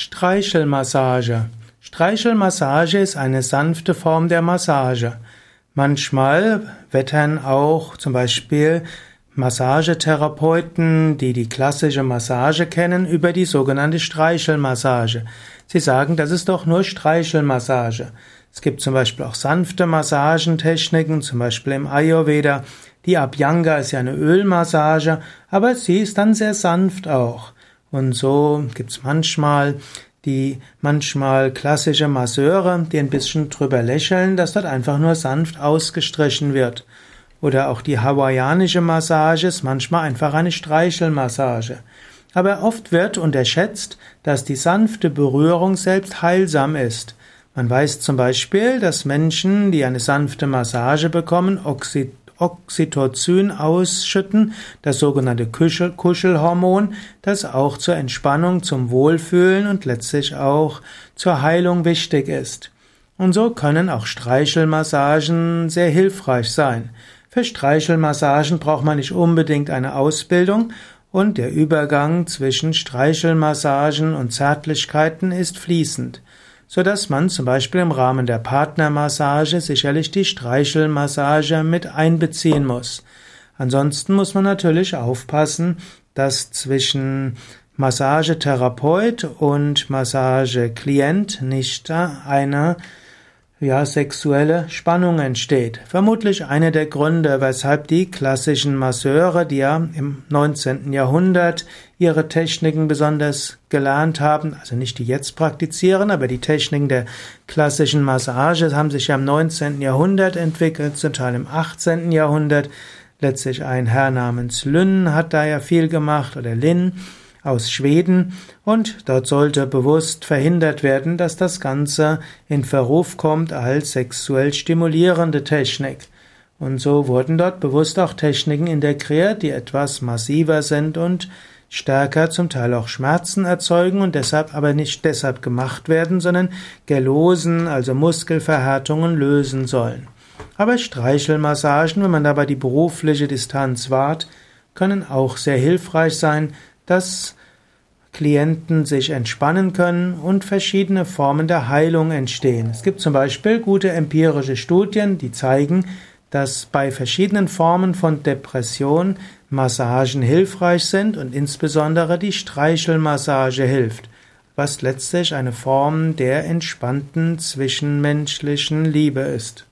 Streichelmassage. Streichelmassage ist eine sanfte Form der Massage. Manchmal wettern auch zum Beispiel Massagetherapeuten, die die klassische Massage kennen, über die sogenannte Streichelmassage. Sie sagen, das ist doch nur Streichelmassage. Es gibt zum Beispiel auch sanfte Massagentechniken, zum Beispiel im Ayurveda. Die Abhyanga ist ja eine Ölmassage, aber sie ist dann sehr sanft auch. Und so gibt's manchmal die manchmal klassische Masseure, die ein bisschen drüber lächeln, dass dort einfach nur sanft ausgestrichen wird. Oder auch die hawaiianische Massage ist manchmal einfach eine Streichelmassage. Aber oft wird unterschätzt, dass die sanfte Berührung selbst heilsam ist. Man weiß zum Beispiel, dass Menschen, die eine sanfte Massage bekommen, Oxy Oxytocin ausschütten, das sogenannte Kuschel Kuschelhormon, das auch zur Entspannung, zum Wohlfühlen und letztlich auch zur Heilung wichtig ist. Und so können auch Streichelmassagen sehr hilfreich sein. Für Streichelmassagen braucht man nicht unbedingt eine Ausbildung und der Übergang zwischen Streichelmassagen und Zärtlichkeiten ist fließend so dass man zum Beispiel im Rahmen der Partnermassage sicherlich die Streichelmassage mit einbeziehen muss. Ansonsten muss man natürlich aufpassen, dass zwischen Massagetherapeut und Massageklient nicht eine ja, sexuelle Spannung entsteht. Vermutlich einer der Gründe, weshalb die klassischen Masseure, die ja im 19. Jahrhundert ihre Techniken besonders gelernt haben, also nicht die jetzt praktizieren, aber die Techniken der klassischen Massage haben sich ja im 19. Jahrhundert entwickelt, zum Teil im 18. Jahrhundert. Letztlich ein Herr namens Lynn hat da ja viel gemacht oder Lin aus Schweden und dort sollte bewusst verhindert werden, dass das Ganze in Verruf kommt als sexuell stimulierende Technik. Und so wurden dort bewusst auch Techniken integriert, die etwas massiver sind und stärker zum Teil auch Schmerzen erzeugen und deshalb aber nicht deshalb gemacht werden, sondern Gelosen, also Muskelverhärtungen lösen sollen. Aber Streichelmassagen, wenn man dabei die berufliche Distanz wahrt, können auch sehr hilfreich sein, dass Klienten sich entspannen können und verschiedene Formen der Heilung entstehen. Es gibt zum Beispiel gute empirische Studien, die zeigen, dass bei verschiedenen Formen von Depression Massagen hilfreich sind und insbesondere die Streichelmassage hilft, was letztlich eine Form der entspannten zwischenmenschlichen Liebe ist.